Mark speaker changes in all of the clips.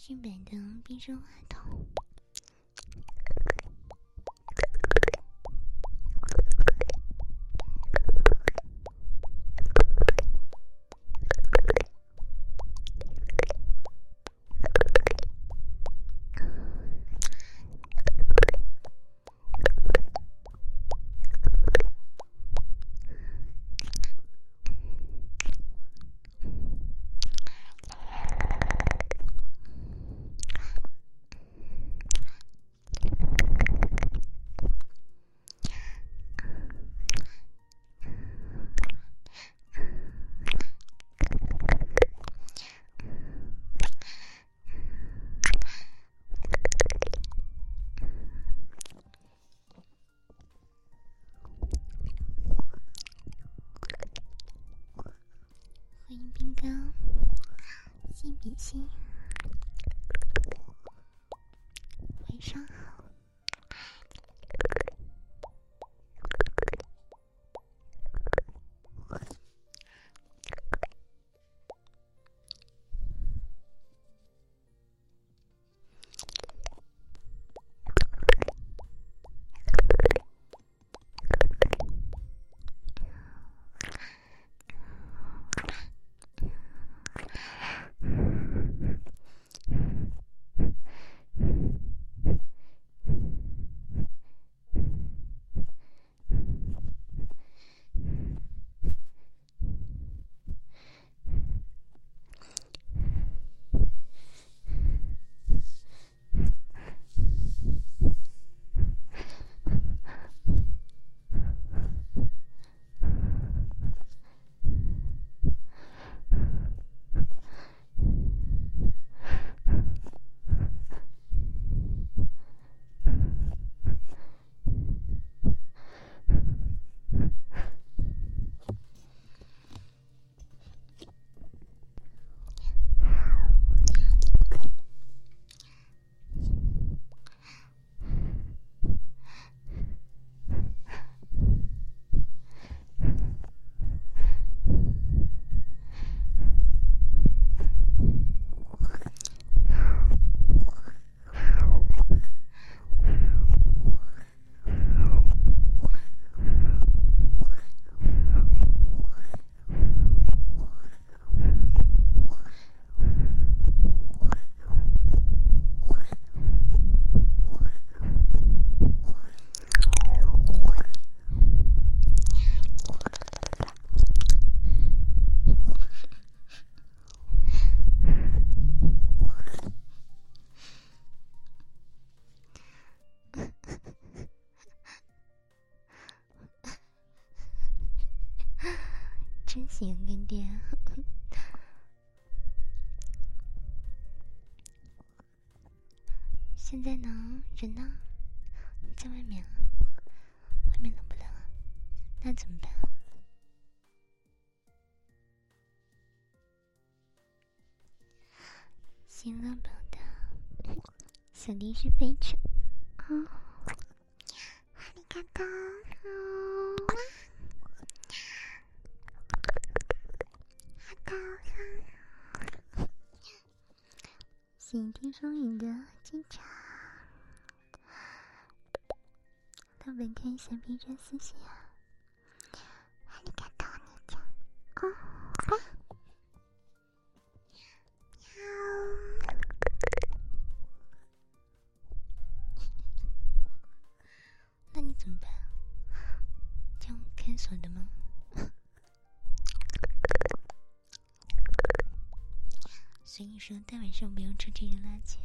Speaker 1: 性感的变声话筒。真喜欢跟爹。现在呢？人呢？在外面。外面冷不冷？那怎么办？新乐宝的小弟是飞车啊，哈利嘎嘎。请听双语的警察，他们看小皮车司机啊，就，不用吃这些垃圾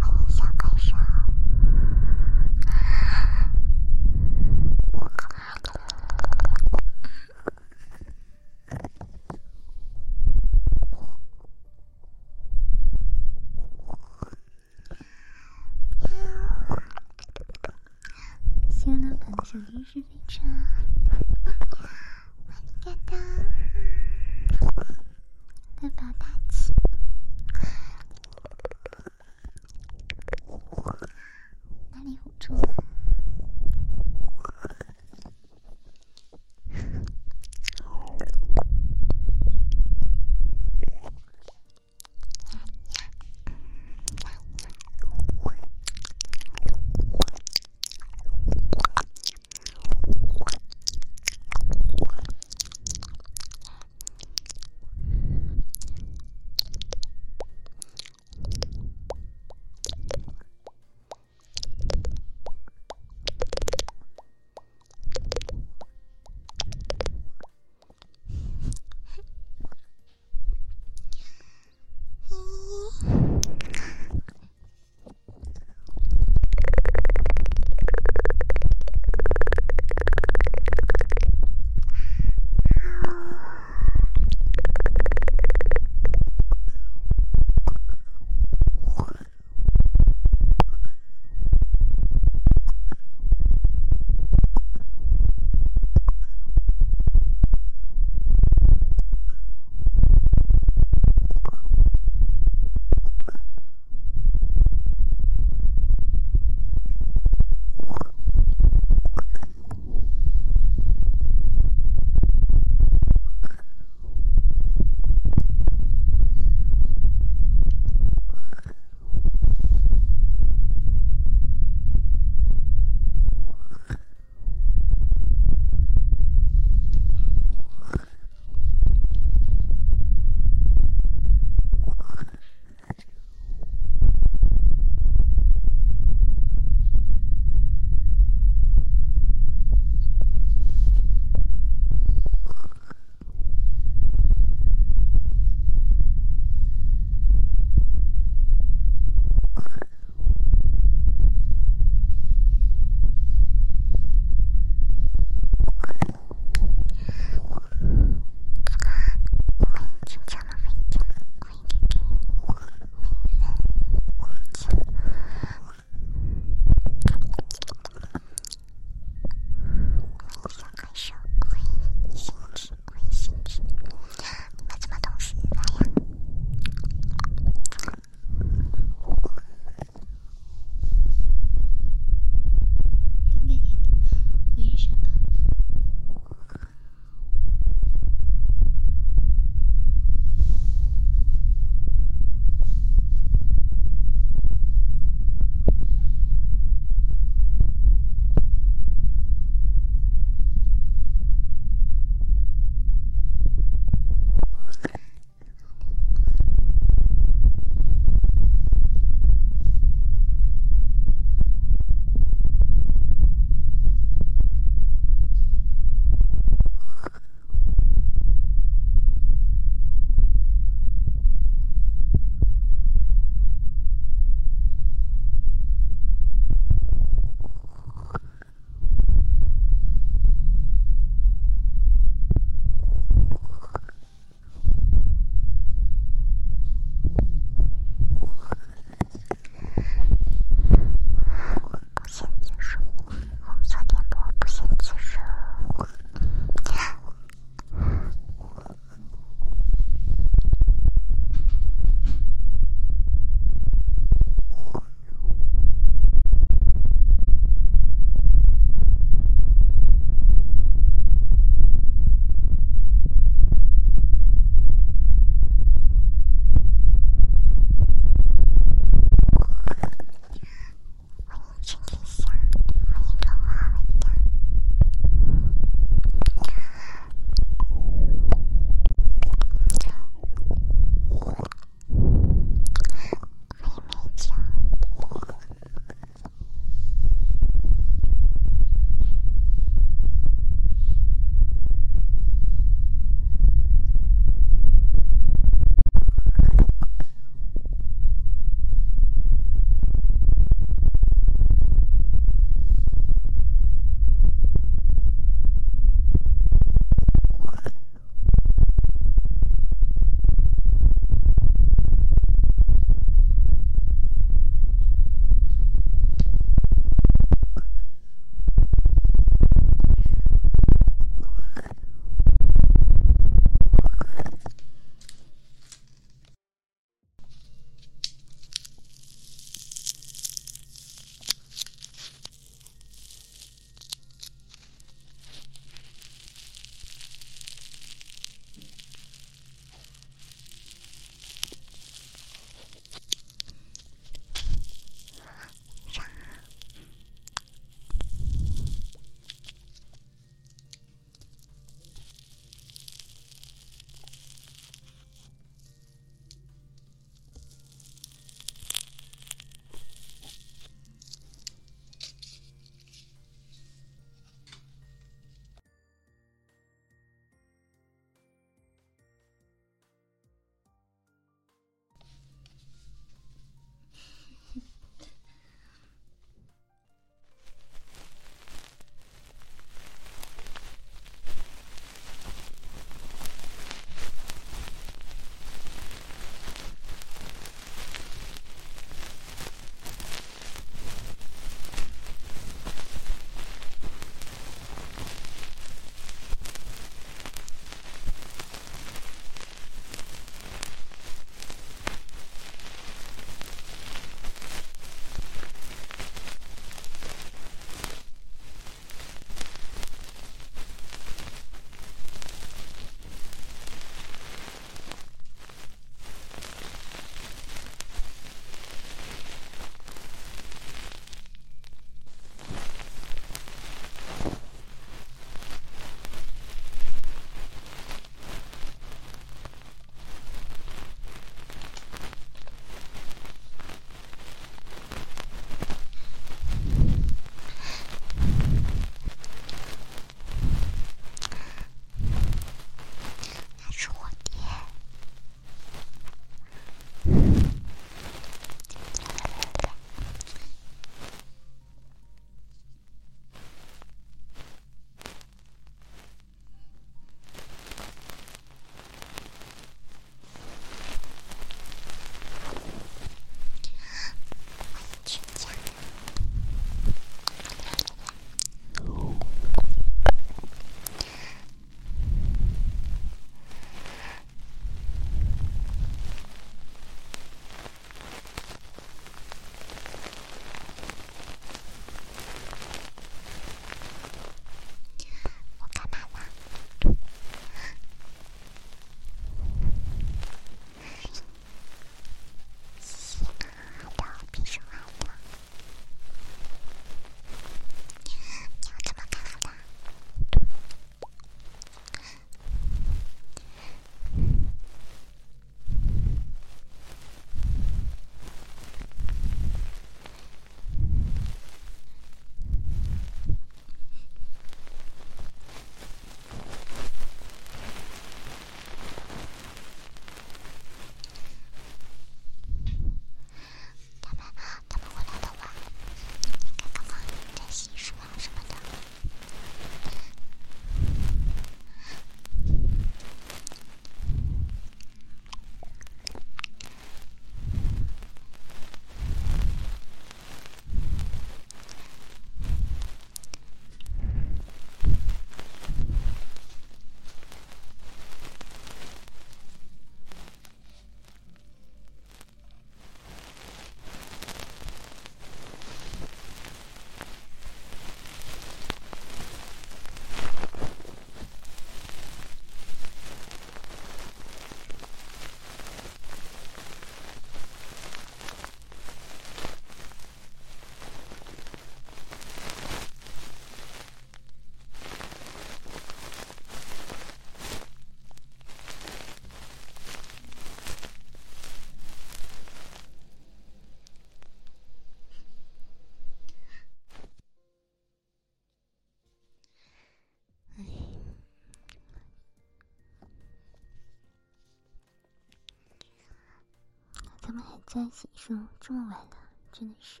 Speaker 1: 们还在洗漱，这么晚了，真的是。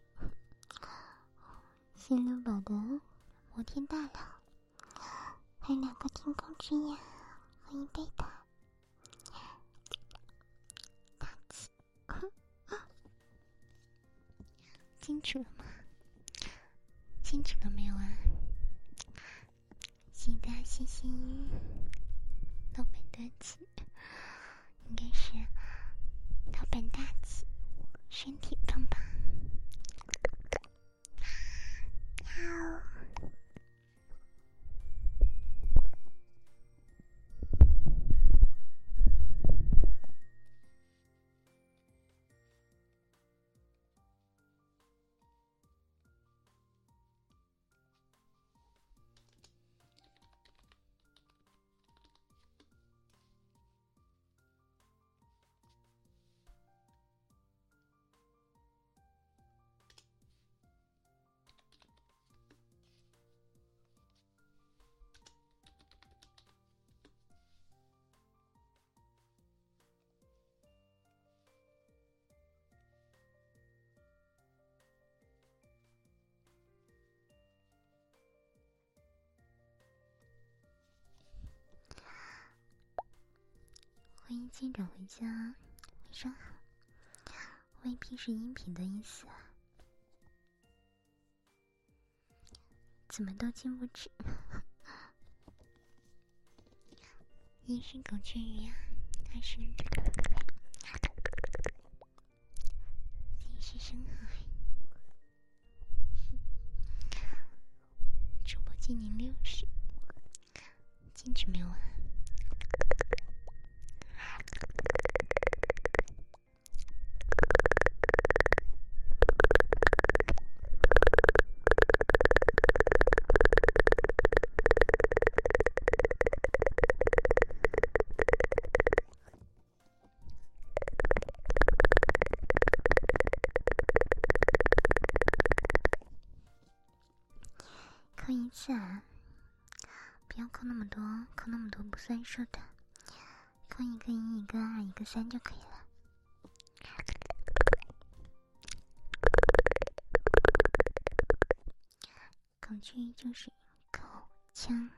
Speaker 1: 新六宝的摩天大楼，还有两个天空之眼，欢迎贝塔。大气，清楚了吗？清楚了没有啊？记得谢谢老板大气，应该是老板大气，身体欢迎进展回家，晚上好。V P 是音频的意思啊？怎么都进不去？一是狗雀鱼啊，还是三是深海。主播今年六十，进去没有啊？数的。扣一个一，一个二，一个三就可以了。恐惧就是口腔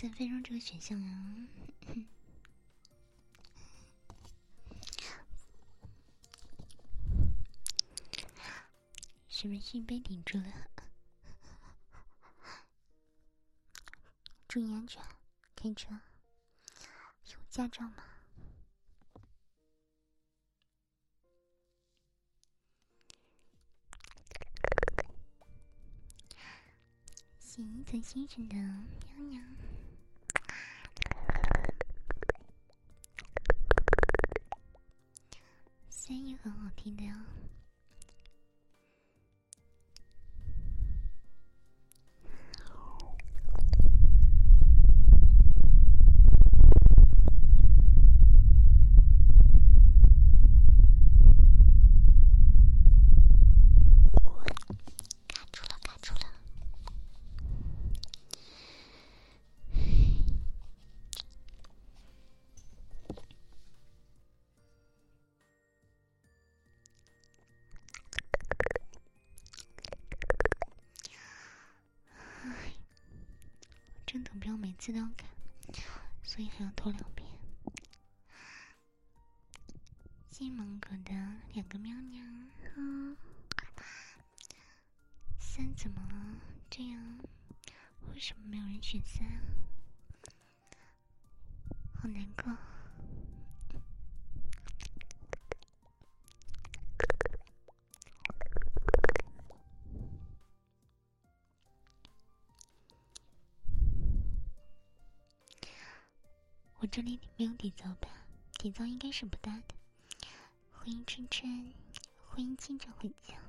Speaker 1: 三分钟这个选项啊！是不是被顶住了？注意安全，开车有驾照吗？洗衣服先生的喵。很好听的呀。的不要每次都要看，所以还要偷两这里没有底噪吧？底噪应该是不大的。欢迎春春，欢迎清晨回家。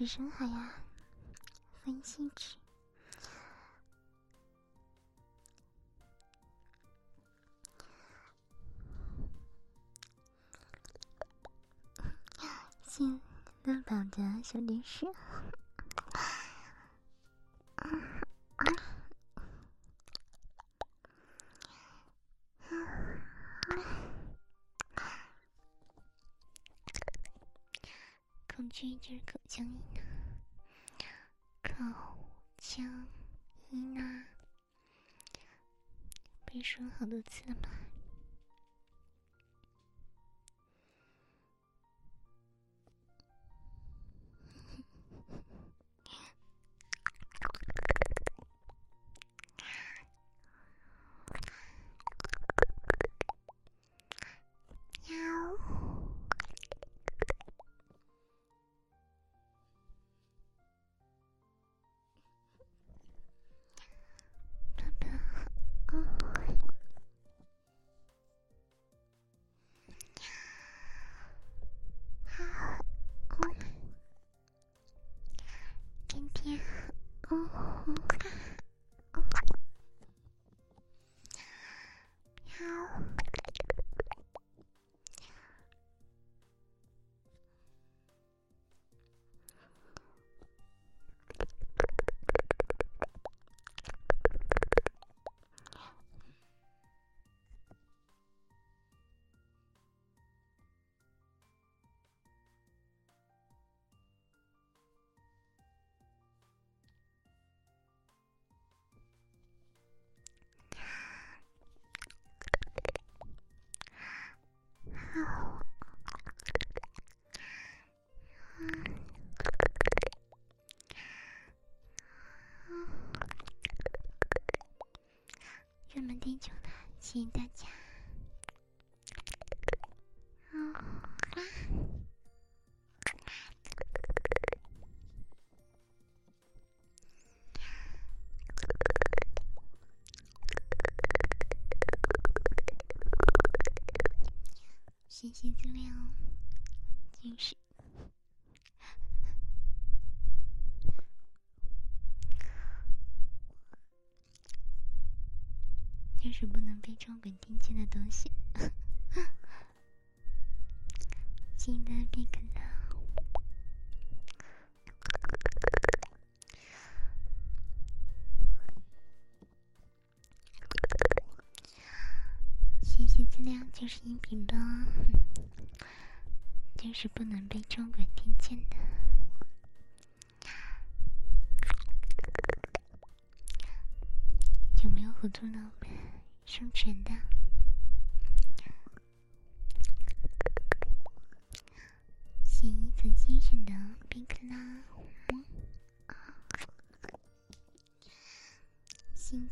Speaker 1: 是深海呀，分析值。新乐宝的小电视。这就是口江一娜靠江一娜被说了好多次了吗？这谢谢大家。谢谢资料，就是。被超管听见的东西。记得别跟他。就是音频吧，就是不能被中国听见的。有没有糊涂老板生存的？谢伊藤先生的冰克拉，嗯，新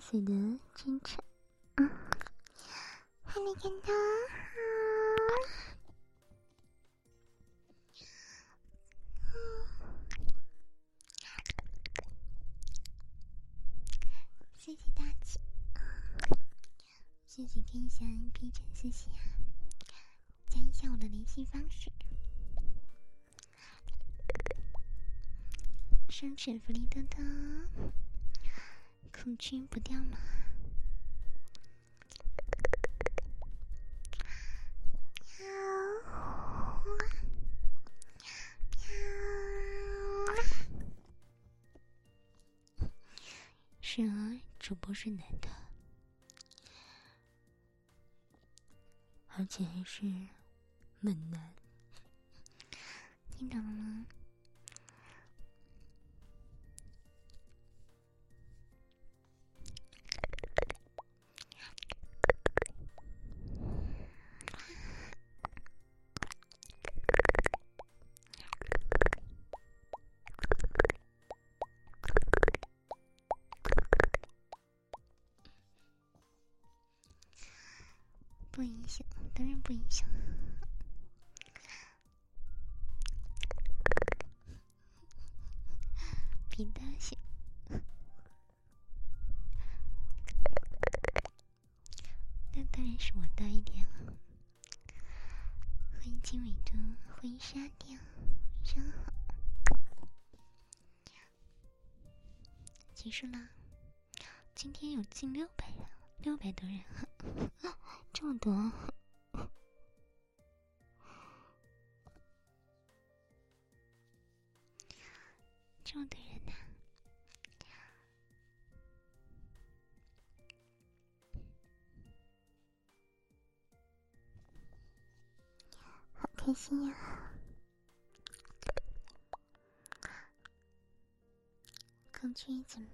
Speaker 1: 金丝丝的清晨，嗯，还没看到，谢谢大姐，谢谢天香 P 成谢谢啊，加一下我的联系方式，生辰福利多多。抚琴不掉吗？是啊，主播是男的，而且还是猛男，你懂吗？不影响，当然不影响。皮大小，那当然是我大一点了。欢迎经纬的婚纱店，晚上好。结束啦，今天有近六百人，六百多人。这么多，这么多人呐、啊，好开心呀！空军怎么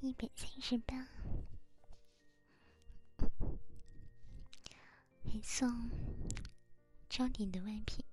Speaker 1: 一百三十八？送装点的外皮。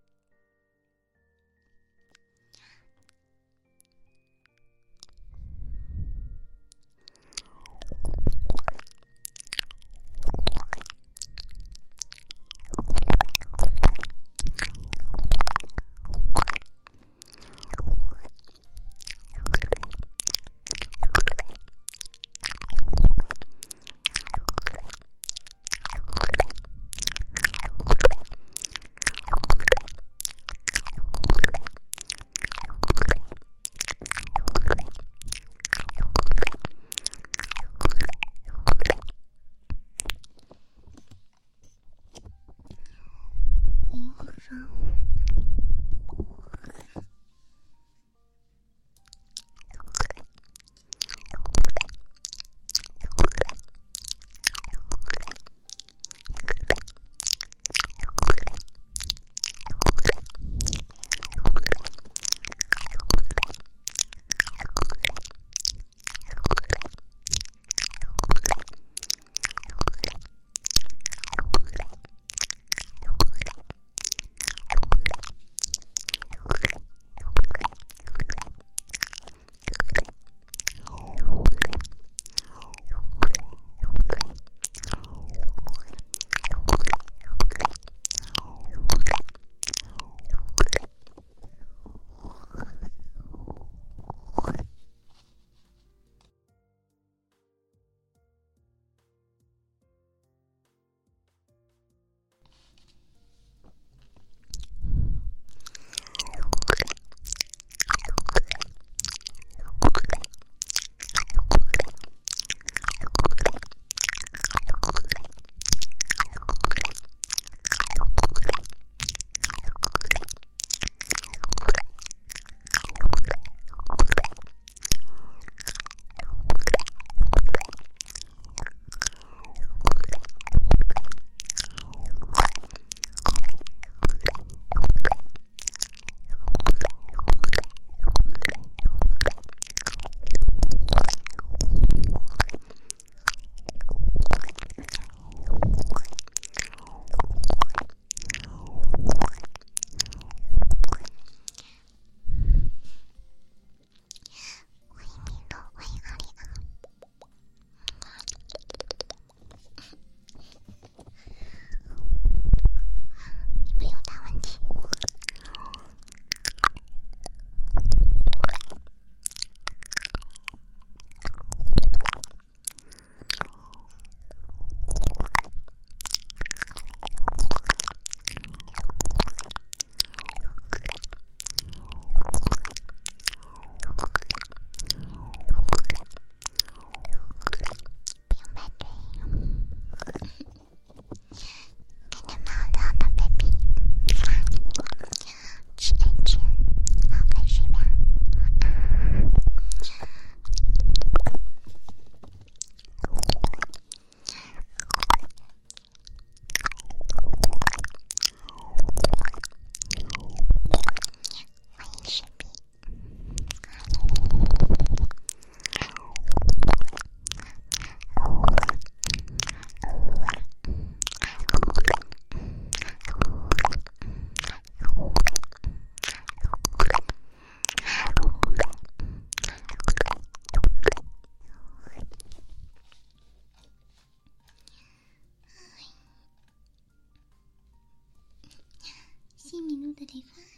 Speaker 1: 35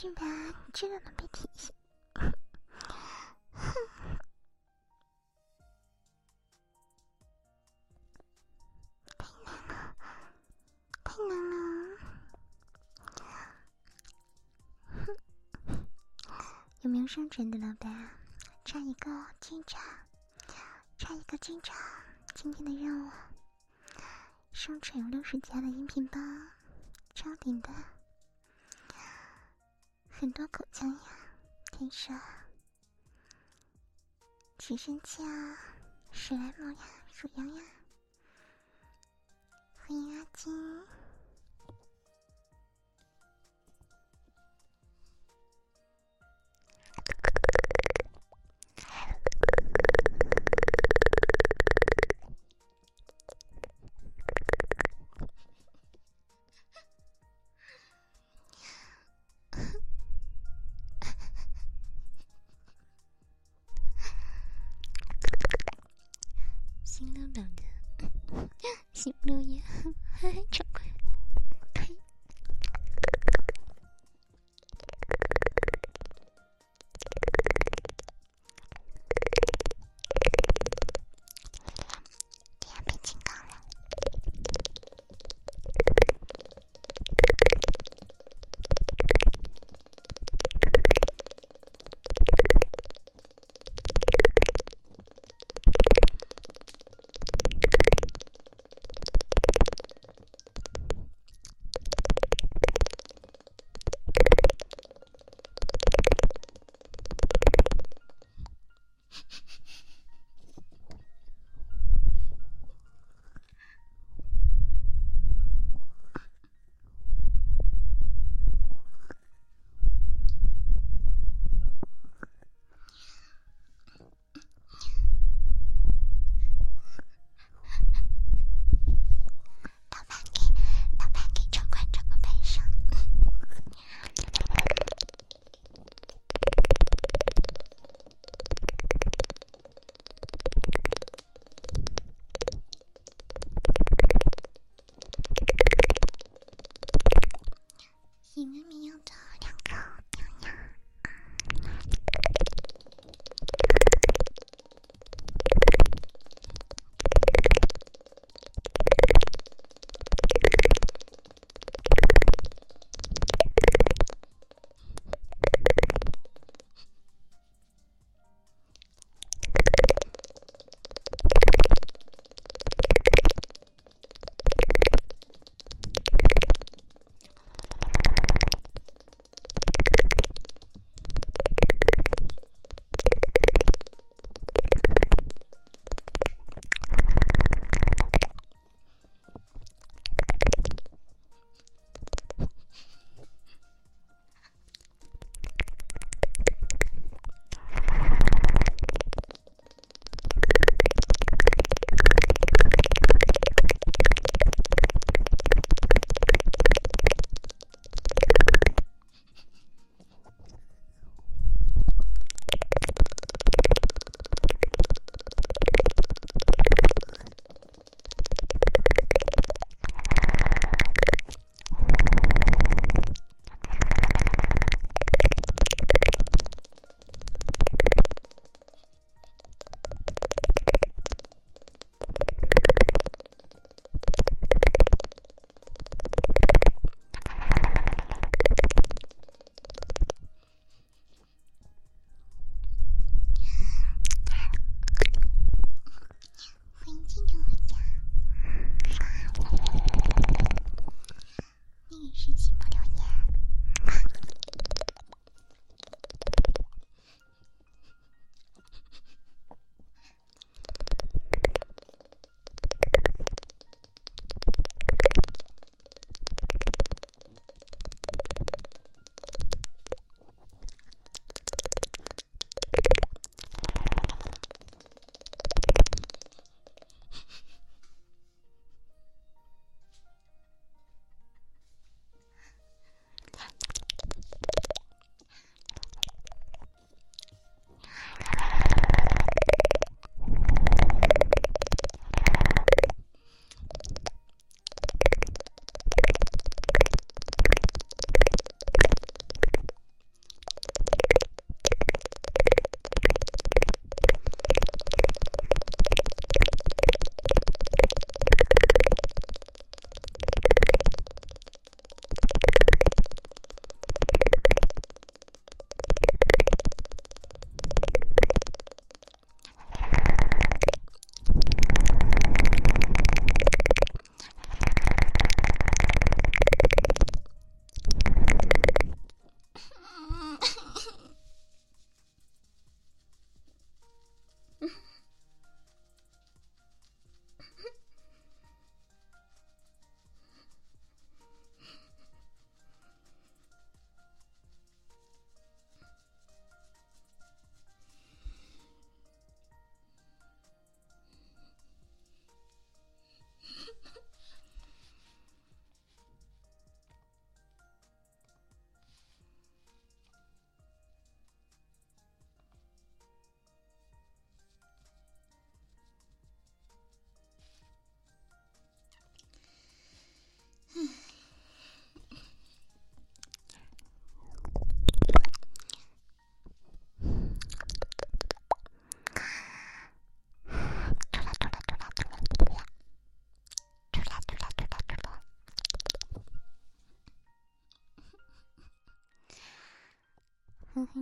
Speaker 1: 是吧？你这个能被提醒？太难了，太难了。有没有上传的老板？差一个进场，差一个进场。今天的任务，上传有六十加的音频包，超顶的，很多口腔呀，听说，直升机啊，史莱姆呀，鼠羊呀，欢迎阿金。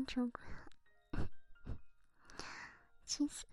Speaker 1: 出轨，气死！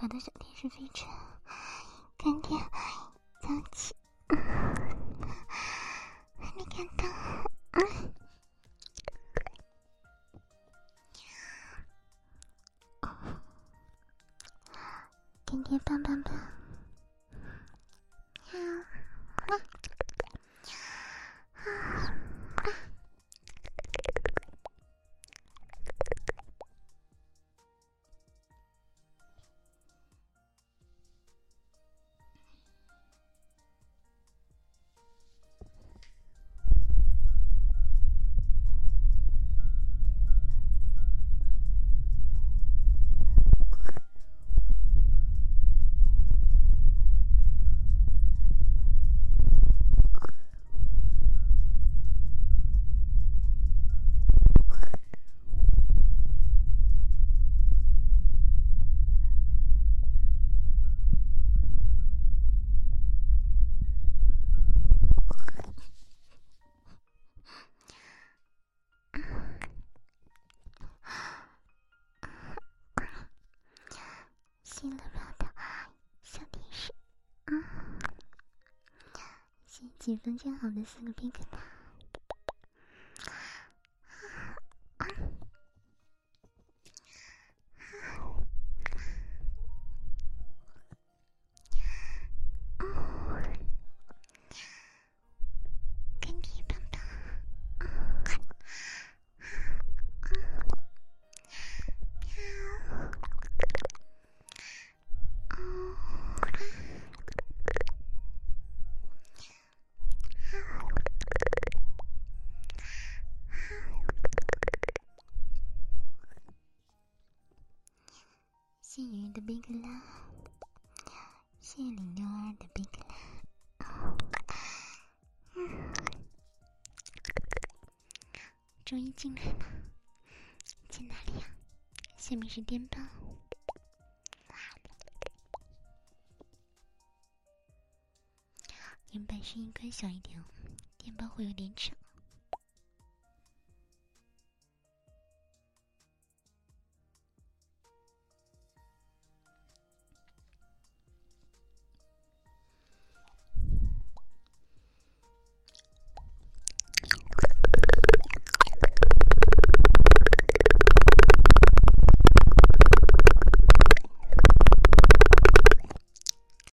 Speaker 1: 把的小天使飞车，干爹几分建好的四个 Big 啦。下面是电报。原版声音关小一点哦，电报会有点吵。